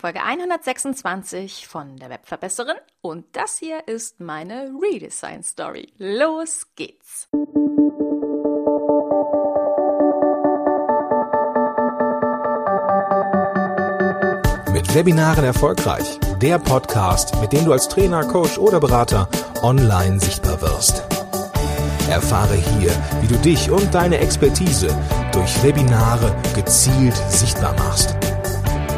Folge 126 von der Webverbesserin und das hier ist meine Redesign Story. Los geht's! Mit Webinaren erfolgreich. Der Podcast, mit dem du als Trainer, Coach oder Berater online sichtbar wirst. Erfahre hier, wie du dich und deine Expertise durch Webinare gezielt sichtbar machst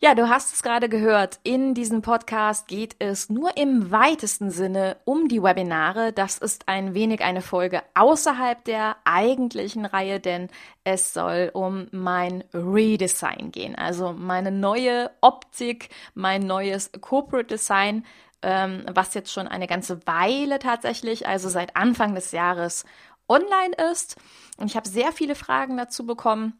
Ja, du hast es gerade gehört. In diesem Podcast geht es nur im weitesten Sinne um die Webinare. Das ist ein wenig eine Folge außerhalb der eigentlichen Reihe, denn es soll um mein Redesign gehen. Also meine neue Optik, mein neues Corporate Design, ähm, was jetzt schon eine ganze Weile tatsächlich, also seit Anfang des Jahres online ist. Und ich habe sehr viele Fragen dazu bekommen.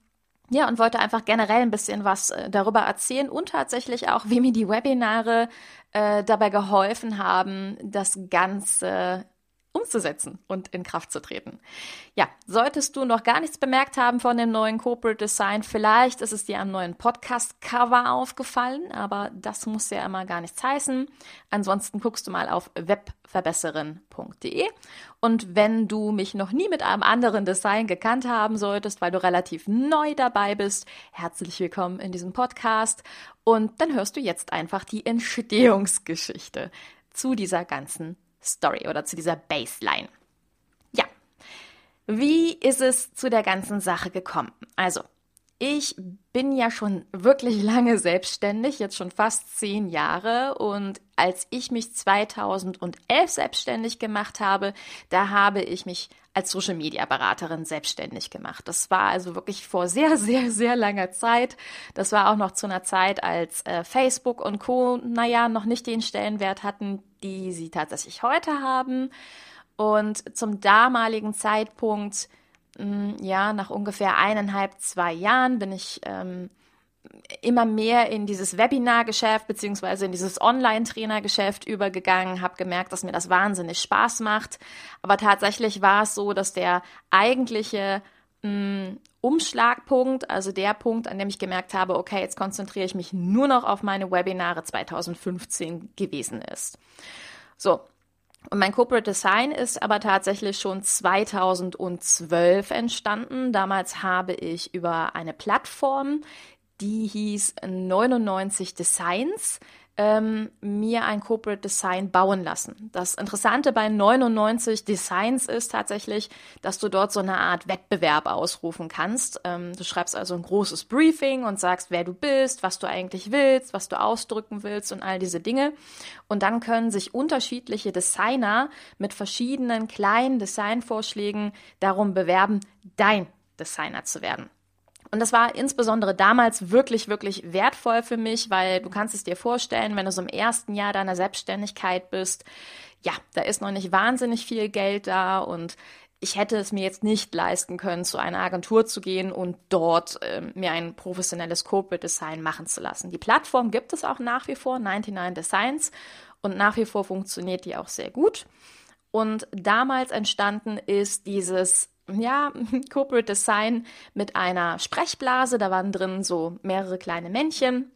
Ja, und wollte einfach generell ein bisschen was äh, darüber erzählen und tatsächlich auch, wie mir die Webinare äh, dabei geholfen haben, das Ganze umzusetzen und in Kraft zu treten. Ja, solltest du noch gar nichts bemerkt haben von dem neuen Corporate Design, vielleicht ist es dir am neuen Podcast-Cover aufgefallen, aber das muss ja immer gar nichts heißen. Ansonsten guckst du mal auf webverbesserin.de und wenn du mich noch nie mit einem anderen Design gekannt haben solltest, weil du relativ neu dabei bist, herzlich willkommen in diesem Podcast und dann hörst du jetzt einfach die Entstehungsgeschichte zu dieser ganzen Story oder zu dieser Baseline. Ja, wie ist es zu der ganzen Sache gekommen? Also, ich bin ja schon wirklich lange selbstständig, jetzt schon fast zehn Jahre. Und als ich mich 2011 selbstständig gemacht habe, da habe ich mich als Social Media Beraterin selbstständig gemacht. Das war also wirklich vor sehr, sehr, sehr langer Zeit. Das war auch noch zu einer Zeit, als äh, Facebook und Co. naja, noch nicht den Stellenwert hatten, die sie tatsächlich heute haben. Und zum damaligen Zeitpunkt ja, nach ungefähr eineinhalb, zwei Jahren bin ich ähm, immer mehr in dieses Webinar-Geschäft beziehungsweise in dieses Online-Trainer-Geschäft übergegangen, habe gemerkt, dass mir das wahnsinnig Spaß macht. Aber tatsächlich war es so, dass der eigentliche mh, mm, Umschlagpunkt, also der Punkt, an dem ich gemerkt habe, okay, jetzt konzentriere ich mich nur noch auf meine Webinare 2015 gewesen ist. So, und mein Corporate Design ist aber tatsächlich schon 2012 entstanden. Damals habe ich über eine Plattform, die hieß 99 Designs, ähm, mir ein Corporate Design bauen lassen. Das Interessante bei 99 Designs ist tatsächlich, dass du dort so eine Art Wettbewerb ausrufen kannst. Ähm, du schreibst also ein großes Briefing und sagst, wer du bist, was du eigentlich willst, was du ausdrücken willst und all diese Dinge. Und dann können sich unterschiedliche Designer mit verschiedenen kleinen Designvorschlägen darum bewerben, dein Designer zu werden. Und das war insbesondere damals wirklich, wirklich wertvoll für mich, weil du kannst es dir vorstellen, wenn du so im ersten Jahr deiner Selbstständigkeit bist, ja, da ist noch nicht wahnsinnig viel Geld da und ich hätte es mir jetzt nicht leisten können, zu einer Agentur zu gehen und dort äh, mir ein professionelles Corporate Design machen zu lassen. Die Plattform gibt es auch nach wie vor, 99 Designs, und nach wie vor funktioniert die auch sehr gut. Und damals entstanden ist dieses ja, Corporate Design mit einer Sprechblase. Da waren drin so mehrere kleine Männchen.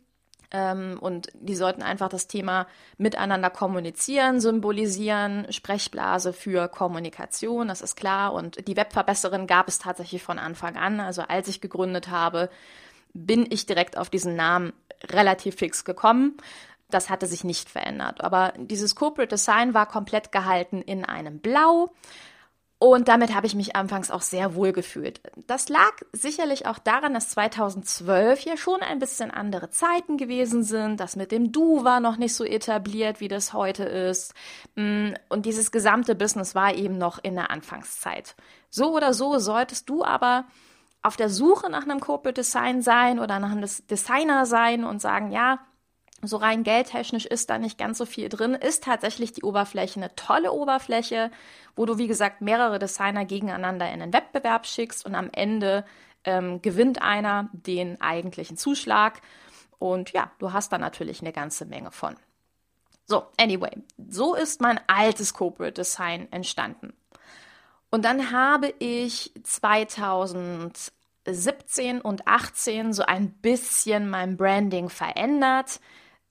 Ähm, und die sollten einfach das Thema miteinander kommunizieren, symbolisieren. Sprechblase für Kommunikation, das ist klar. Und die Webverbesserin gab es tatsächlich von Anfang an. Also als ich gegründet habe, bin ich direkt auf diesen Namen relativ fix gekommen. Das hatte sich nicht verändert. Aber dieses Corporate Design war komplett gehalten in einem Blau. Und damit habe ich mich anfangs auch sehr wohl gefühlt. Das lag sicherlich auch daran, dass 2012 ja schon ein bisschen andere Zeiten gewesen sind. Das mit dem Du war noch nicht so etabliert, wie das heute ist. Mm, und dieses gesamte Business war eben noch in der Anfangszeit. So oder so solltest du aber auf der Suche nach einem Corporate Design sein oder nach einem Designer sein und sagen, ja, so rein geldtechnisch ist da nicht ganz so viel drin, ist tatsächlich die Oberfläche eine tolle Oberfläche, wo du, wie gesagt, mehrere Designer gegeneinander in einen Wettbewerb schickst und am Ende ähm, gewinnt einer den eigentlichen Zuschlag. Und ja, du hast da natürlich eine ganze Menge von. So, anyway, so ist mein altes Corporate Design entstanden. Und dann habe ich 2017 und 18 so ein bisschen mein Branding verändert.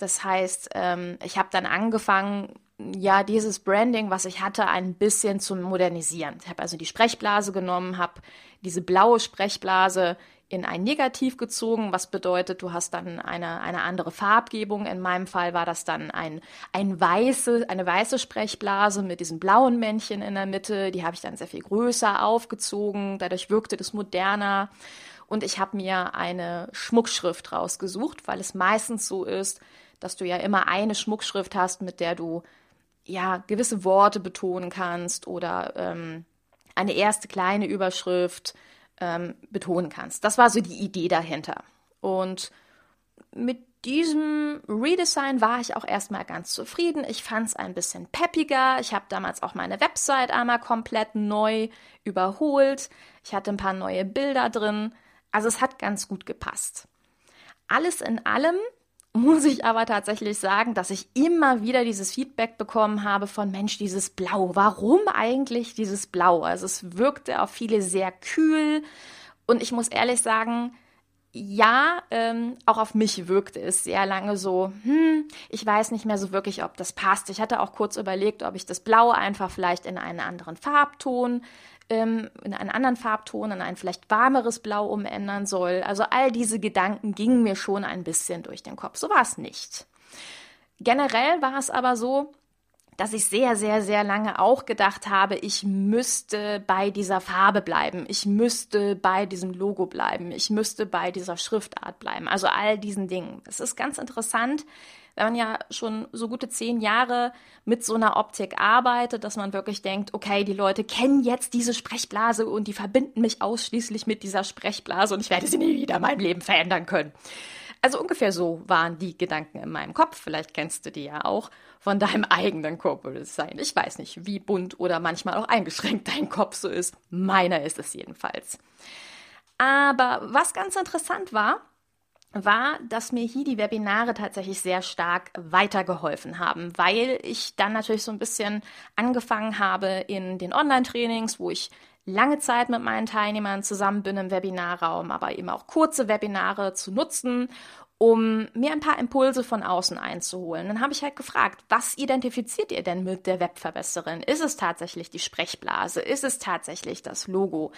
Das heißt, ähm, ich habe dann angefangen, ja, dieses Branding, was ich hatte, ein bisschen zu modernisieren. Ich habe also die Sprechblase genommen, habe diese blaue Sprechblase in ein Negativ gezogen, was bedeutet, du hast dann eine, eine andere Farbgebung. In meinem Fall war das dann ein, ein weiße, eine weiße Sprechblase mit diesem blauen Männchen in der Mitte. Die habe ich dann sehr viel größer aufgezogen. Dadurch wirkte das moderner. Und ich habe mir eine Schmuckschrift rausgesucht, weil es meistens so ist, dass du ja immer eine Schmuckschrift hast, mit der du ja gewisse Worte betonen kannst oder ähm, eine erste kleine Überschrift ähm, betonen kannst. Das war so die Idee dahinter. Und mit diesem Redesign war ich auch erstmal ganz zufrieden. Ich fand es ein bisschen peppiger. Ich habe damals auch meine Website einmal komplett neu überholt. Ich hatte ein paar neue Bilder drin. Also es hat ganz gut gepasst. Alles in allem muss ich aber tatsächlich sagen, dass ich immer wieder dieses Feedback bekommen habe von Mensch, dieses Blau. Warum eigentlich dieses Blau? Also es wirkte auf viele sehr kühl und ich muss ehrlich sagen, ja, ähm, auch auf mich wirkte es sehr lange so, hm, ich weiß nicht mehr so wirklich, ob das passt. Ich hatte auch kurz überlegt, ob ich das Blau einfach vielleicht in einen anderen Farbton ähm, in einen anderen Farbton, in ein vielleicht warmeres Blau umändern soll. Also all diese Gedanken gingen mir schon ein bisschen durch den Kopf. So war es nicht. Generell war es aber so, dass ich sehr, sehr, sehr lange auch gedacht habe, ich müsste bei dieser Farbe bleiben, ich müsste bei diesem Logo bleiben, ich müsste bei dieser Schriftart bleiben, also all diesen Dingen. Es ist ganz interessant, wenn man ja schon so gute zehn Jahre mit so einer Optik arbeitet, dass man wirklich denkt, okay, die Leute kennen jetzt diese Sprechblase und die verbinden mich ausschließlich mit dieser Sprechblase und ich werde sie nie wieder in meinem Leben verändern können. Also ungefähr so waren die Gedanken in meinem Kopf. Vielleicht kennst du die ja auch von deinem eigenen Corporate Design. Ich weiß nicht, wie bunt oder manchmal auch eingeschränkt dein Kopf so ist. Meiner ist es jedenfalls. Aber was ganz interessant war, war, dass mir hier die Webinare tatsächlich sehr stark weitergeholfen haben, weil ich dann natürlich so ein bisschen angefangen habe in den Online-Trainings, wo ich lange Zeit mit meinen Teilnehmern zusammen bin im Webinarraum, aber eben auch kurze Webinare zu nutzen, um mir ein paar Impulse von außen einzuholen. Dann habe ich halt gefragt, was identifiziert ihr denn mit der Webverbesserin? Ist es tatsächlich die Sprechblase? Ist es tatsächlich das Logo?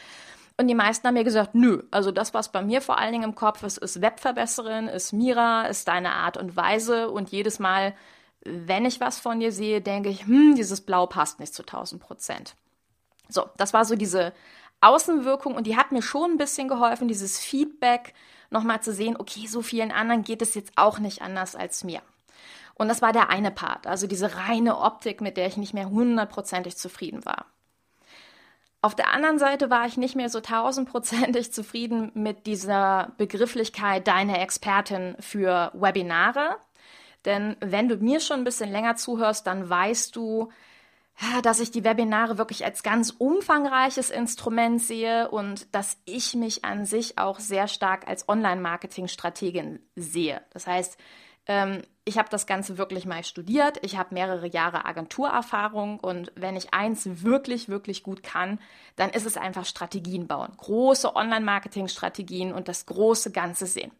Und die meisten haben mir gesagt, nö, also das, was bei mir vor allen Dingen im Kopf ist, ist Webverbesserin, ist Mira, ist deine Art und Weise. Und jedes Mal, wenn ich was von dir sehe, denke ich, hm, dieses Blau passt nicht zu 1000 Prozent. So, das war so diese Außenwirkung und die hat mir schon ein bisschen geholfen, dieses Feedback nochmal zu sehen, okay, so vielen anderen geht es jetzt auch nicht anders als mir. Und das war der eine Part, also diese reine Optik, mit der ich nicht mehr hundertprozentig zufrieden war. Auf der anderen Seite war ich nicht mehr so tausendprozentig zufrieden mit dieser Begrifflichkeit deine Expertin für Webinare. Denn wenn du mir schon ein bisschen länger zuhörst, dann weißt du, dass ich die Webinare wirklich als ganz umfangreiches Instrument sehe und dass ich mich an sich auch sehr stark als Online-Marketing-Strategin sehe. Das heißt, ähm, ich habe das Ganze wirklich mal studiert. Ich habe mehrere Jahre Agenturerfahrung und wenn ich eins wirklich, wirklich gut kann, dann ist es einfach Strategien bauen. Große Online-Marketing-Strategien und das große Ganze sehen.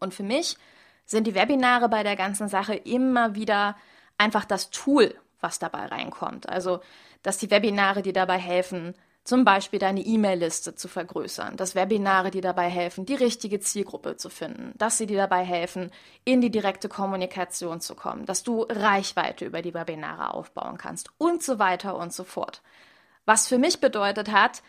Und für mich sind die Webinare bei der ganzen Sache immer wieder einfach das Tool, was dabei reinkommt. Also, dass die Webinare dir dabei helfen, zum Beispiel deine E-Mail-Liste zu vergrößern, dass Webinare dir dabei helfen, die richtige Zielgruppe zu finden, dass sie dir dabei helfen, in die direkte Kommunikation zu kommen, dass du Reichweite über die Webinare aufbauen kannst und so weiter und so fort. Was für mich bedeutet hat,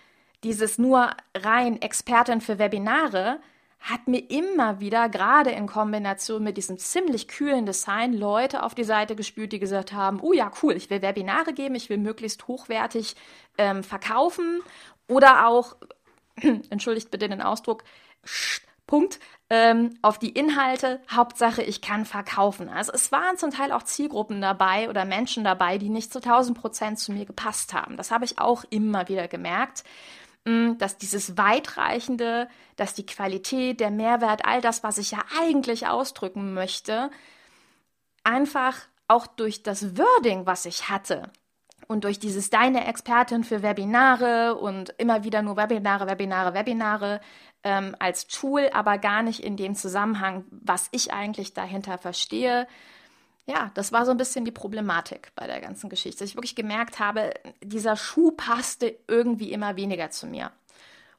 dieses nur rein Expertin für Webinare hat mir immer wieder, gerade in Kombination mit diesem ziemlich kühlen Design, Leute auf die Seite gespült, die gesagt haben, oh ja, cool, ich will Webinare geben, ich will möglichst hochwertig ähm, verkaufen oder auch, entschuldigt bitte den Ausdruck, Punkt, ähm, auf die Inhalte, Hauptsache, ich kann verkaufen. Also es waren zum Teil auch Zielgruppen dabei oder Menschen dabei, die nicht zu 1000 Prozent zu mir gepasst haben. Das habe ich auch immer wieder gemerkt. Dass dieses weitreichende, dass die Qualität, der Mehrwert, all das, was ich ja eigentlich ausdrücken möchte, einfach auch durch das Wording, was ich hatte, und durch dieses deine Expertin für Webinare und immer wieder nur Webinare, Webinare, Webinare ähm, als Tool, aber gar nicht in dem Zusammenhang, was ich eigentlich dahinter verstehe. Ja, das war so ein bisschen die Problematik bei der ganzen Geschichte. Dass ich wirklich gemerkt habe, dieser Schuh passte irgendwie immer weniger zu mir.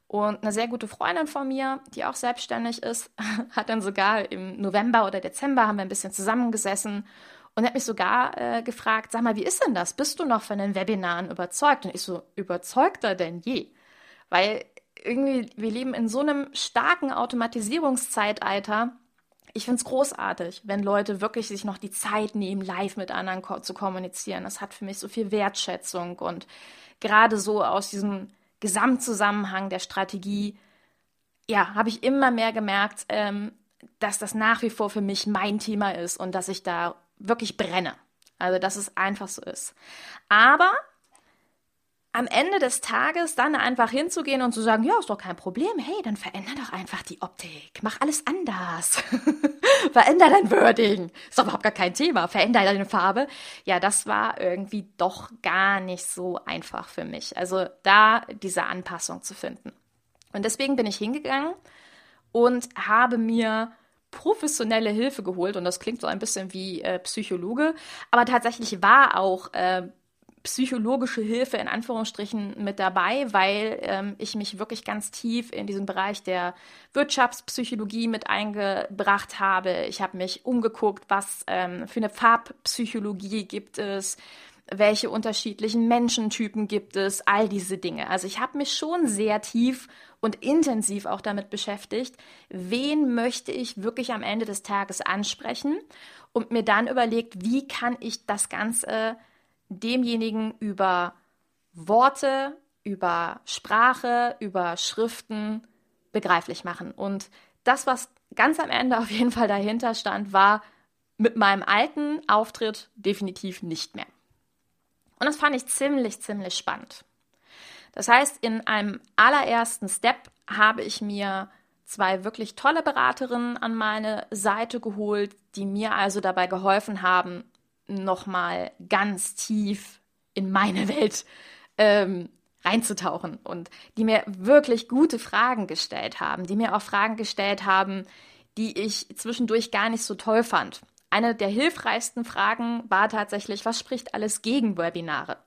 Und eine sehr gute Freundin von mir, die auch selbstständig ist, hat dann sogar im November oder Dezember haben wir ein bisschen zusammengesessen und hat mich sogar äh, gefragt, sag mal, wie ist denn das? Bist du noch von den Webinaren überzeugt? Und ich so, überzeugter denn je? Weil irgendwie, wir leben in so einem starken Automatisierungszeitalter. Ich finde es großartig, wenn Leute wirklich sich noch die Zeit nehmen, live mit anderen ko zu kommunizieren. Das hat für mich so viel Wertschätzung und gerade so aus diesem Gesamtzusammenhang der Strategie, ja, habe ich immer mehr gemerkt, ähm, dass das nach wie vor für mich mein Thema ist und dass ich da wirklich brenne. Also, dass es einfach so ist. Aber am Ende des Tages dann einfach hinzugehen und zu sagen, ja, ist doch kein Problem, hey, dann veränder doch einfach die Optik, mach alles anders, veränder dein Wording, ist doch überhaupt gar kein Thema, veränder deine Farbe. Ja, das war irgendwie doch gar nicht so einfach für mich. Also da diese Anpassung zu finden. Und deswegen bin ich hingegangen und habe mir professionelle Hilfe geholt. Und das klingt so ein bisschen wie äh, Psychologe, aber tatsächlich war auch äh, psychologische Hilfe in Anführungsstrichen mit dabei, weil ähm, ich mich wirklich ganz tief in diesen Bereich der Wirtschaftspsychologie mit eingebracht habe. Ich habe mich umgeguckt, was ähm, für eine Farbpsychologie gibt es, welche unterschiedlichen Menschentypen gibt es, all diese Dinge. Also ich habe mich schon sehr tief und intensiv auch damit beschäftigt, wen möchte ich wirklich am Ende des Tages ansprechen und mir dann überlegt, wie kann ich das Ganze demjenigen über Worte, über Sprache, über Schriften begreiflich machen. Und das, was ganz am Ende auf jeden Fall dahinter stand, war mit meinem alten Auftritt definitiv nicht mehr. Und das fand ich ziemlich, ziemlich spannend. Das heißt, in einem allerersten Step habe ich mir zwei wirklich tolle Beraterinnen an meine Seite geholt, die mir also dabei geholfen haben, nochmal ganz tief in meine Welt ähm, reinzutauchen und die mir wirklich gute Fragen gestellt haben, die mir auch Fragen gestellt haben, die ich zwischendurch gar nicht so toll fand. Eine der hilfreichsten Fragen war tatsächlich, was spricht alles gegen Webinare?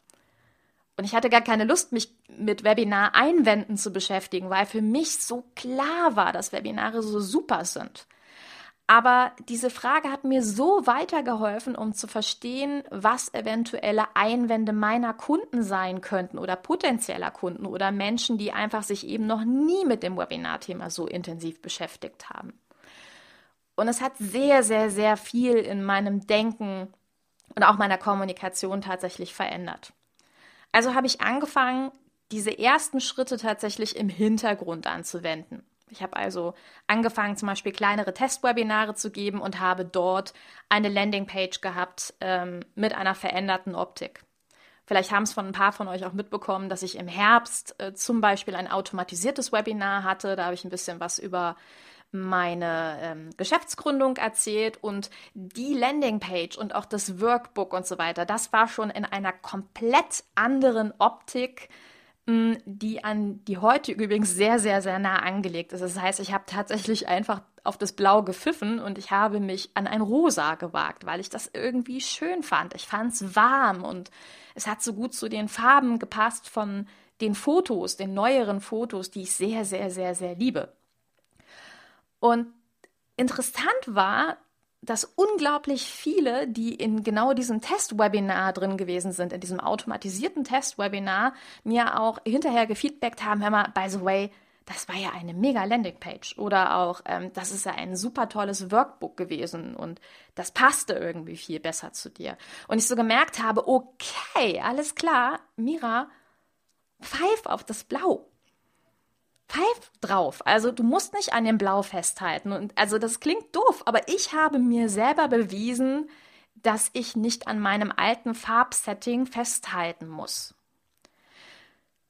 Und ich hatte gar keine Lust, mich mit Webinar-Einwänden zu beschäftigen, weil für mich so klar war, dass Webinare so super sind. Aber diese Frage hat mir so weitergeholfen, um zu verstehen, was eventuelle Einwände meiner Kunden sein könnten oder potenzieller Kunden oder Menschen, die einfach sich eben noch nie mit dem Webinar-Thema so intensiv beschäftigt haben. Und es hat sehr, sehr, sehr viel in meinem Denken und auch meiner Kommunikation tatsächlich verändert. Also habe ich angefangen, diese ersten Schritte tatsächlich im Hintergrund anzuwenden. Ich habe also angefangen, zum Beispiel kleinere Testwebinare zu geben und habe dort eine Landingpage gehabt ähm, mit einer veränderten Optik. Vielleicht haben es von ein paar von euch auch mitbekommen, dass ich im Herbst äh, zum Beispiel ein automatisiertes Webinar hatte. Da habe ich ein bisschen was über meine ähm, Geschäftsgründung erzählt und die Landingpage und auch das Workbook und so weiter, das war schon in einer komplett anderen Optik die an die heutige übrigens sehr, sehr, sehr nah angelegt ist. Das heißt, ich habe tatsächlich einfach auf das Blau gepfiffen und ich habe mich an ein Rosa gewagt, weil ich das irgendwie schön fand. Ich fand es warm und es hat so gut zu den Farben gepasst von den Fotos, den neueren Fotos, die ich sehr, sehr, sehr, sehr liebe. Und interessant war, dass unglaublich viele, die in genau diesem Testwebinar drin gewesen sind, in diesem automatisierten Testwebinar, mir auch hinterher gefeedbackt haben, hör mal, by the way, das war ja eine mega Landingpage oder auch, ähm, das ist ja ein super tolles Workbook gewesen und das passte irgendwie viel besser zu dir. Und ich so gemerkt habe, okay, alles klar, Mira, pfeif auf das Blau pfeif drauf. Also du musst nicht an dem Blau festhalten. Und also das klingt doof, aber ich habe mir selber bewiesen, dass ich nicht an meinem alten Farbsetting festhalten muss.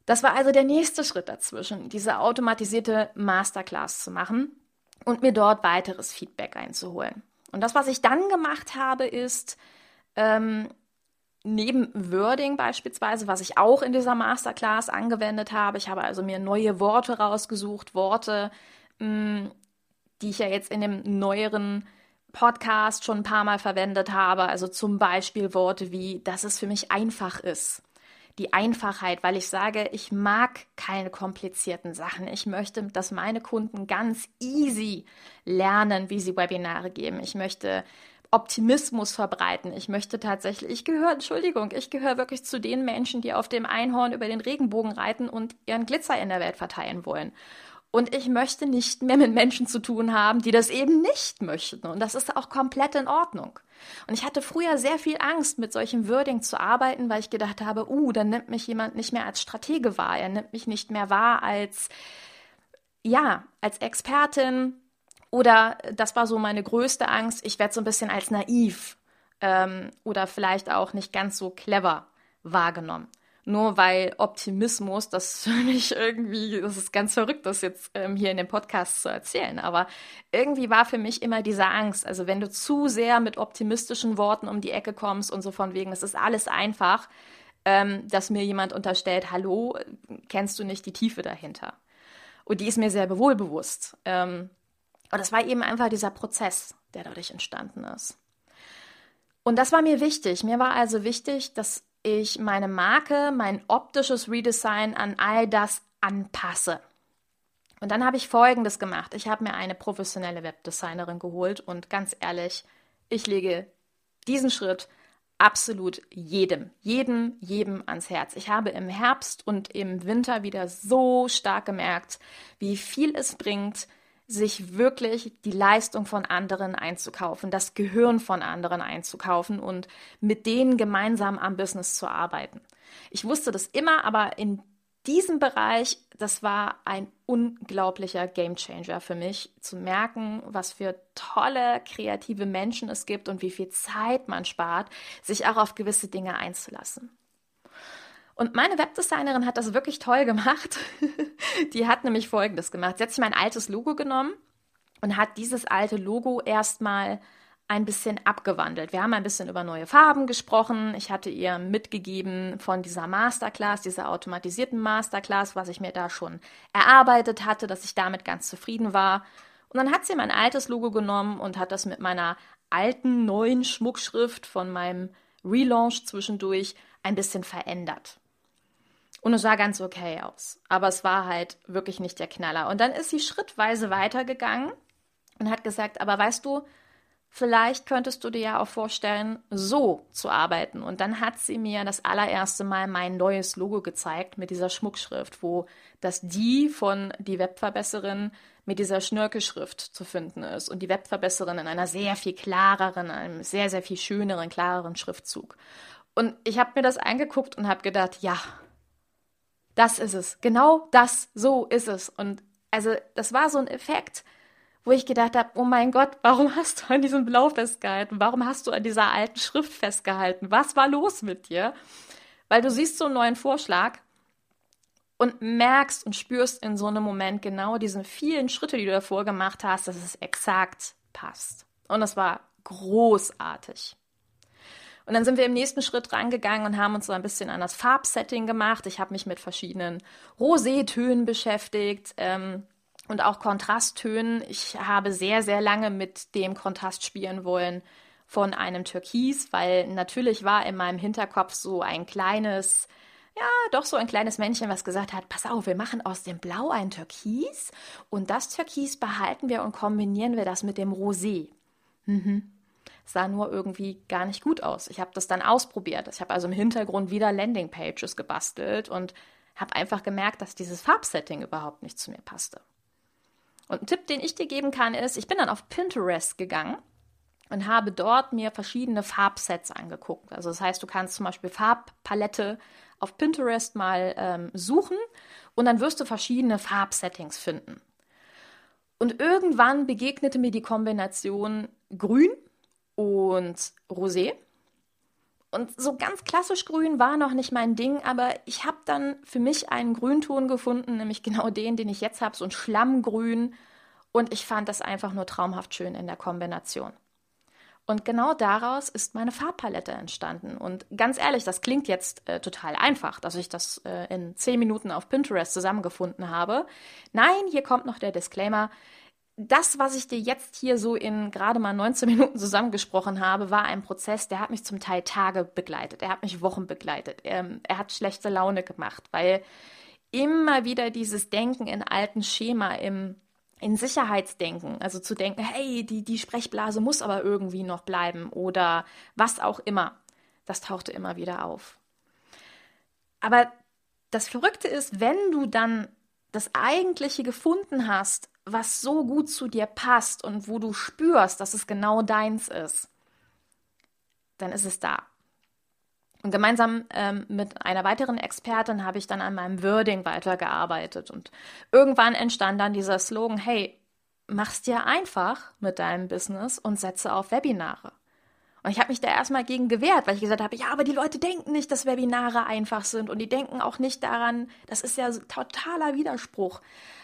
Das war also der nächste Schritt dazwischen, diese automatisierte Masterclass zu machen und mir dort weiteres Feedback einzuholen. Und das, was ich dann gemacht habe, ist, ähm, neben Wording beispielsweise, was ich auch in dieser Masterclass angewendet habe, ich habe also mir neue Worte rausgesucht, Worte, mh, mm, die ich ja jetzt in dem neueren Podcast schon ein paar Mal verwendet habe. Also zum Beispiel Worte wie, dass es für mich einfach ist die Einfachheit, weil ich sage, ich mag keine komplizierten Sachen. Ich möchte, dass meine Kunden ganz easy lernen, wie sie Webinare geben. Ich möchte Optimismus verbreiten. Ich möchte tatsächlich, ich gehöre, Entschuldigung, ich gehöre wirklich zu den Menschen, die auf dem Einhorn über den Regenbogen reiten und ihren Glitzer in der Welt verteilen wollen. Und ich möchte nicht mehr mit Menschen zu tun haben, die das eben nicht möchten. Und das ist auch komplett in Ordnung. Und ich hatte früher sehr viel Angst, mit solchem Wording zu arbeiten, weil ich gedacht habe, uh, dann nimmt mich jemand nicht mehr als Stratege wahr. Er nimmt mich nicht mehr wahr als, ja, als Expertin. Oder das war so meine größte Angst, ich werde so ein bisschen als naiv ähm, oder vielleicht auch nicht ganz so clever wahrgenommen nur weil Optimismus, das für mich irgendwie, das ist ganz verrückt, das jetzt ähm, hier in dem Podcast zu erzählen, aber irgendwie war für mich immer diese Angst, also wenn du zu sehr mit optimistischen Worten um die Ecke kommst und so von wegen, es ist alles einfach, ähm, dass mir jemand unterstellt, hallo, kennst du nicht die Tiefe dahinter? Und die ist mir sehr wohlbewusst. Ähm, und das war eben einfach dieser Prozess, der dadurch entstanden ist. Und das war mir wichtig. Mir war also wichtig, dass ich meine Marke, mein optisches Redesign an all das anpasse. Und dann habe ich Folgendes gemacht. Ich habe mir eine professionelle Webdesignerin geholt und ganz ehrlich, ich lege diesen Schritt absolut jedem, jedem, jedem ans Herz. Ich habe im Herbst und im Winter wieder so stark gemerkt, wie viel es bringt, sich wirklich die Leistung von anderen einzukaufen, das Gehirn von anderen einzukaufen und mit denen gemeinsam am Business zu arbeiten. Ich wusste das immer, aber in diesem Bereich, das war ein unglaublicher Gamechanger für mich, zu merken, was für tolle kreative Menschen es gibt und wie viel Zeit man spart, sich auch auf gewisse Dinge einzulassen. Und meine Webdesignerin hat das wirklich toll gemacht. Die hat nämlich Folgendes gemacht. Sie hat sich mein altes Logo genommen und hat dieses alte Logo erstmal ein bisschen abgewandelt. Wir haben ein bisschen über neue Farben gesprochen. Ich hatte ihr mitgegeben von dieser Masterclass, dieser automatisierten Masterclass, was ich mir da schon erarbeitet hatte, dass ich damit ganz zufrieden war. Und dann hat sie mein altes Logo genommen und hat das mit meiner alten neuen Schmuckschrift von meinem Relaunch zwischendurch ein bisschen verändert. Und es sah ganz okay aus. Aber es war halt wirklich nicht der Knaller. Und dann ist sie schrittweise weitergegangen und hat gesagt, aber weißt du, vielleicht könntest du dir ja auch vorstellen, so zu arbeiten. Und dann hat sie mir das allererste Mal mein neues Logo gezeigt mit dieser Schmuckschrift, wo das Die von die Webverbesserin mit dieser Schnörkelschrift zu finden ist und die Webverbesserin in einer sehr viel klareren, einem sehr, sehr viel schöneren, klareren Schriftzug. Und ich habe mir das angeguckt und habe gedacht, ja, das ist es. Genau das, so ist es. Und also das war so ein Effekt, wo ich gedacht habe, oh mein Gott, warum hast du an diesem Blau festgehalten? Warum hast du an dieser alten Schrift festgehalten? Was war los mit dir? Weil du siehst so einen neuen Vorschlag und merkst und spürst in so einem Moment genau diese vielen Schritte, die du davor gemacht hast, dass es exakt passt. Und das war großartig. Und dann sind wir im nächsten Schritt rangegangen und haben uns so ein bisschen an das Farbsetting gemacht. Ich habe mich mit verschiedenen Rosétönen beschäftigt ähm, und auch Kontrasttönen. Ich habe sehr, sehr lange mit dem Kontrast spielen wollen von einem Türkis, weil natürlich war in meinem Hinterkopf so ein kleines, ja, doch so ein kleines Männchen, was gesagt hat, pass auf, wir machen aus dem Blau ein Türkis und das Türkis behalten wir und kombinieren wir das mit dem Rosé. Mhm sah nur irgendwie gar nicht gut aus. Ich habe das dann ausprobiert. Ich habe also im Hintergrund wieder Landingpages gebastelt und habe einfach gemerkt, dass dieses Farbsetting überhaupt nicht zu mir passte. Und ein Tipp, den ich dir geben kann, ist, ich bin dann auf Pinterest gegangen und habe dort mir verschiedene Farbsets angeguckt. Also das heißt, du kannst zum Beispiel Farbpalette auf Pinterest mal ähm, suchen und dann wirst du verschiedene Farbsettings finden. Und irgendwann begegnete mir die Kombination Grün und Rosé. Und so ganz klassisch grün war noch nicht mein Ding, aber ich habe dann für mich einen Grünton gefunden, nämlich genau den, den ich jetzt habe, so ein Schlammgrün. Und ich fand das einfach nur traumhaft schön in der Kombination. Und genau daraus ist meine Farbpalette entstanden. Und ganz ehrlich, das klingt jetzt äh, total einfach, dass ich das äh, in zehn Minuten auf Pinterest zusammengefunden habe. Nein, hier kommt noch der Disclaimer das, was ich dir jetzt hier so in gerade mal 19 Minuten zusammengesprochen habe, war ein Prozess, der hat mich zum Teil Tage begleitet, er hat mich Wochen begleitet, ähm, er hat schlechte Laune gemacht, weil immer wieder dieses Denken in alten Schema, im, in Sicherheitsdenken, also zu denken, hey, die, die Sprechblase muss aber irgendwie noch bleiben oder was auch immer, das tauchte immer wieder auf. Aber das Verrückte ist, wenn du dann das Eigentliche gefunden hast, was so gut zu dir passt und wo du spürst, dass es genau deins ist, dann ist es da. Und gemeinsam ähm, mit einer weiteren Expertin habe ich dann an meinem Wording weitergearbeitet. Und irgendwann entstand dann dieser Slogan, hey, mach's dir einfach mit deinem Business und setze auf Webinare. Und ich habe mich da erstmal gegen gewehrt, weil ich gesagt habe, ja, aber die Leute denken nicht, dass Webinare einfach sind und die denken auch nicht daran, das ist ja totaler Widerspruch.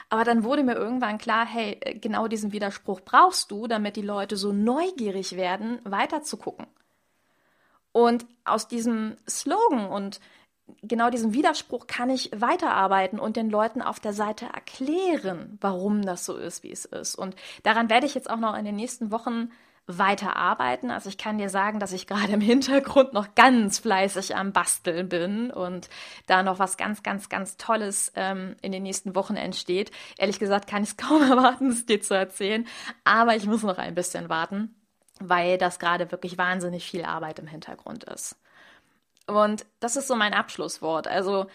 Aber dann wurde mir irgendwann klar, hey, äh, genau diesen Widerspruch brauchst du, damit die Leute so neugierig werden, weiter zu gucken. Und aus diesem Slogan und genau diesem Widerspruch kann ich weiterarbeiten und den Leuten auf der Seite erklären, warum das so ist, wie es ist. Und daran werde ich jetzt auch noch in den nächsten Wochen weiter arbeiten. Also ich kann dir sagen, dass ich gerade im Hintergrund noch ganz fleißig am Basteln bin und da noch was ganz, ganz, ganz Tolles ähm, in den nächsten Wochen entsteht. Ehrlich gesagt kann ich es kaum erwarten, es dir zu erzählen, aber ich muss noch ein bisschen warten, weil das gerade wirklich wahnsinnig viel Arbeit im Hintergrund ist. Und das ist so mein Abschlusswort. Also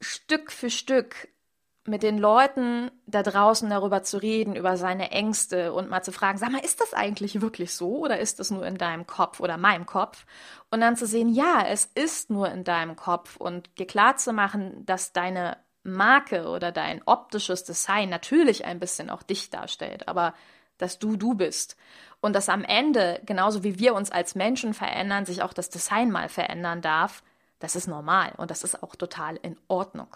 Stück für Stück mit den Leuten da draußen darüber zu reden, über seine Ängste und mal zu fragen, sag mal, ist das eigentlich wirklich so oder ist das nur in deinem Kopf oder meinem Kopf? Und dann zu sehen, ja, es ist nur in deinem Kopf und dir klar zu machen, dass deine Marke oder dein optisches Design natürlich ein bisschen auch dich darstellt, aber dass du du bist und dass am Ende, genauso wie wir uns als Menschen verändern, sich auch das Design mal verändern darf, das ist normal und das ist auch total in Ordnung.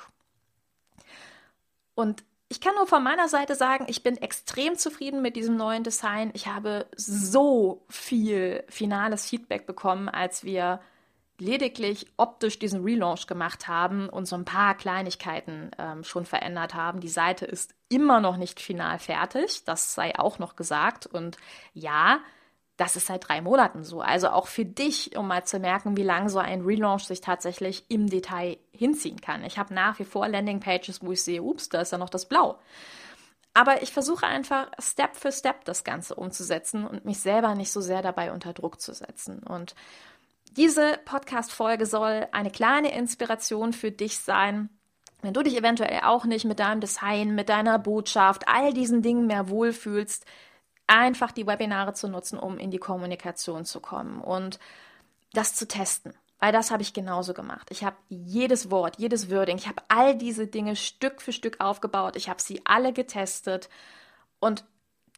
Und ich kann nur von meiner Seite sagen, ich bin extrem zufrieden mit diesem neuen Design. Ich habe so viel finales Feedback bekommen, als wir lediglich optisch diesen Relaunch gemacht haben und so ein paar Kleinigkeiten ähm, schon verändert haben. Die Seite ist immer noch nicht final fertig, das sei auch noch gesagt. Und ja, das ist seit drei Monaten so. Also auch für dich, um mal zu merken, wie lange so ein Relaunch sich tatsächlich im Detail hinziehen kann. Ich habe nach wie vor Landingpages, wo ich sehe, ups, da ist ja noch das Blau. Aber ich versuche einfach Step für Step das Ganze umzusetzen und mich selber nicht so sehr dabei unter Druck zu setzen. Und diese Podcast-Folge soll eine kleine Inspiration für dich sein, wenn du dich eventuell auch nicht mit deinem Design, mit deiner Botschaft, all diesen Dingen mehr wohlfühlst, einfach die Webinare zu nutzen, um in die Kommunikation zu kommen und das zu testen. Weil das habe ich genauso gemacht. Ich habe jedes Wort, jedes Wording, ich habe all diese Dinge Stück für Stück aufgebaut. Ich habe sie alle getestet und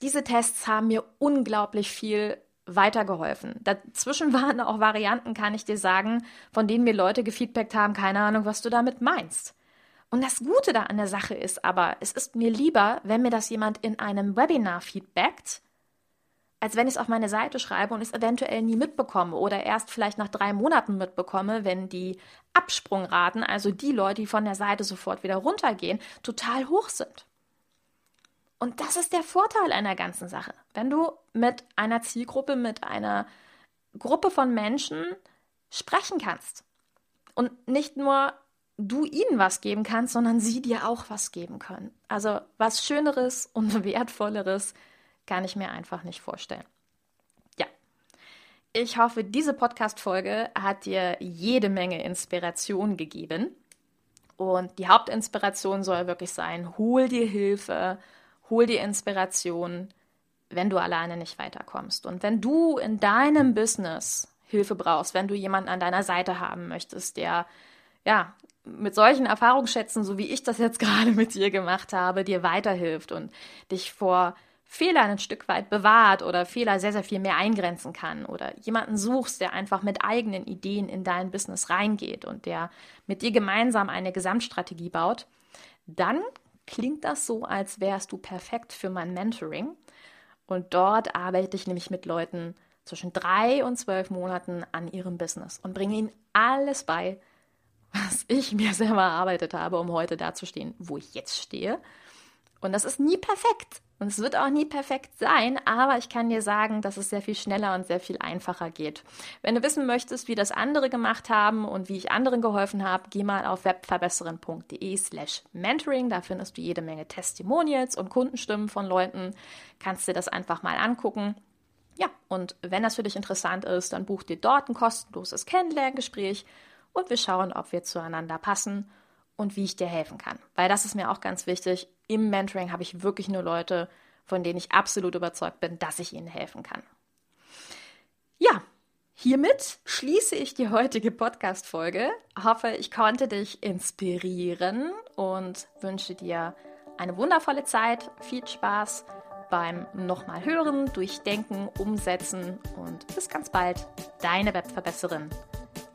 diese Tests haben mir unglaublich viel weitergeholfen. Dazwischen waren auch Varianten, kann ich dir sagen, von denen mir Leute gefeedbackt haben, keine Ahnung, was du damit meinst. Und das Gute da an der Sache ist aber, es ist mir lieber, wenn mir das jemand in einem Webinar feedbackt, als wenn ich es auf meine Seite schreibe und es eventuell nie mitbekomme oder erst vielleicht nach drei Monaten mitbekomme, wenn die Absprungraten, also die Leute, die von der Seite sofort wieder runtergehen, total hoch sind. Und das ist der Vorteil einer ganzen Sache. Wenn du mit einer Zielgruppe, mit einer Gruppe von Menschen sprechen kannst und nicht nur du ihnen was geben kannst, sondern sie dir auch was geben können. Also was Schöneres und Wertvolleres kann ich mir einfach nicht vorstellen. Ja, ich hoffe, diese Podcast-Folge hat dir jede Menge Inspiration gegeben. Und die Hauptinspiration soll wirklich sein, hol dir Hilfe, hol dir Inspiration, wenn du alleine nicht weiterkommst. Und wenn du in deinem Business Hilfe brauchst, wenn du jemanden an deiner Seite haben möchtest, der ja, mit solchen Erfahrungsschätzen, so wie ich das jetzt gerade mit dir gemacht habe, dir weiterhilft und dich vor Fehler ein Stück weit bewahrt oder Fehler sehr, sehr viel mehr eingrenzen kann oder jemanden suchst, der einfach mit eigenen Ideen in dein Business reingeht und der mit dir gemeinsam eine Gesamtstrategie baut, dann klingt das so, als wärst du perfekt für mein Mentoring. Und dort arbeite ich nämlich mit Leuten zwischen drei und zwölf Monaten an ihrem Business und bringe ihnen alles bei, was ich mir selber erarbeitet habe, um heute dazustehen, wo ich jetzt stehe. Und das ist nie perfekt. Und es wird auch nie perfekt sein, aber ich kann dir sagen, dass es sehr viel schneller und sehr viel einfacher geht. Wenn du wissen möchtest, wie das andere gemacht haben und wie ich anderen geholfen habe, geh mal auf webverbesserin.de slash mentoring. Da findest du jede Menge Testimonials und Kundenstimmen von Leuten. Kannst dir das einfach mal angucken. Ja, und wenn das für dich interessant ist, dann buch dir dort ein kostenloses Kennenlerngespräch und wir schauen, ob wir zueinander passen und wie ich dir helfen kann. Weil das ist mir auch ganz wichtig. Im Mentoring habe ich wirklich nur Leute, von denen ich absolut überzeugt bin, dass ich ihnen helfen kann. Ja, hiermit schließe ich die heutige Podcast-Folge. Hoffe, ich konnte dich inspirieren und wünsche dir eine wundervolle Zeit, viel Spaß beim nochmal hören, durchdenken, umsetzen und bis ganz bald. Deine Webverbesserin,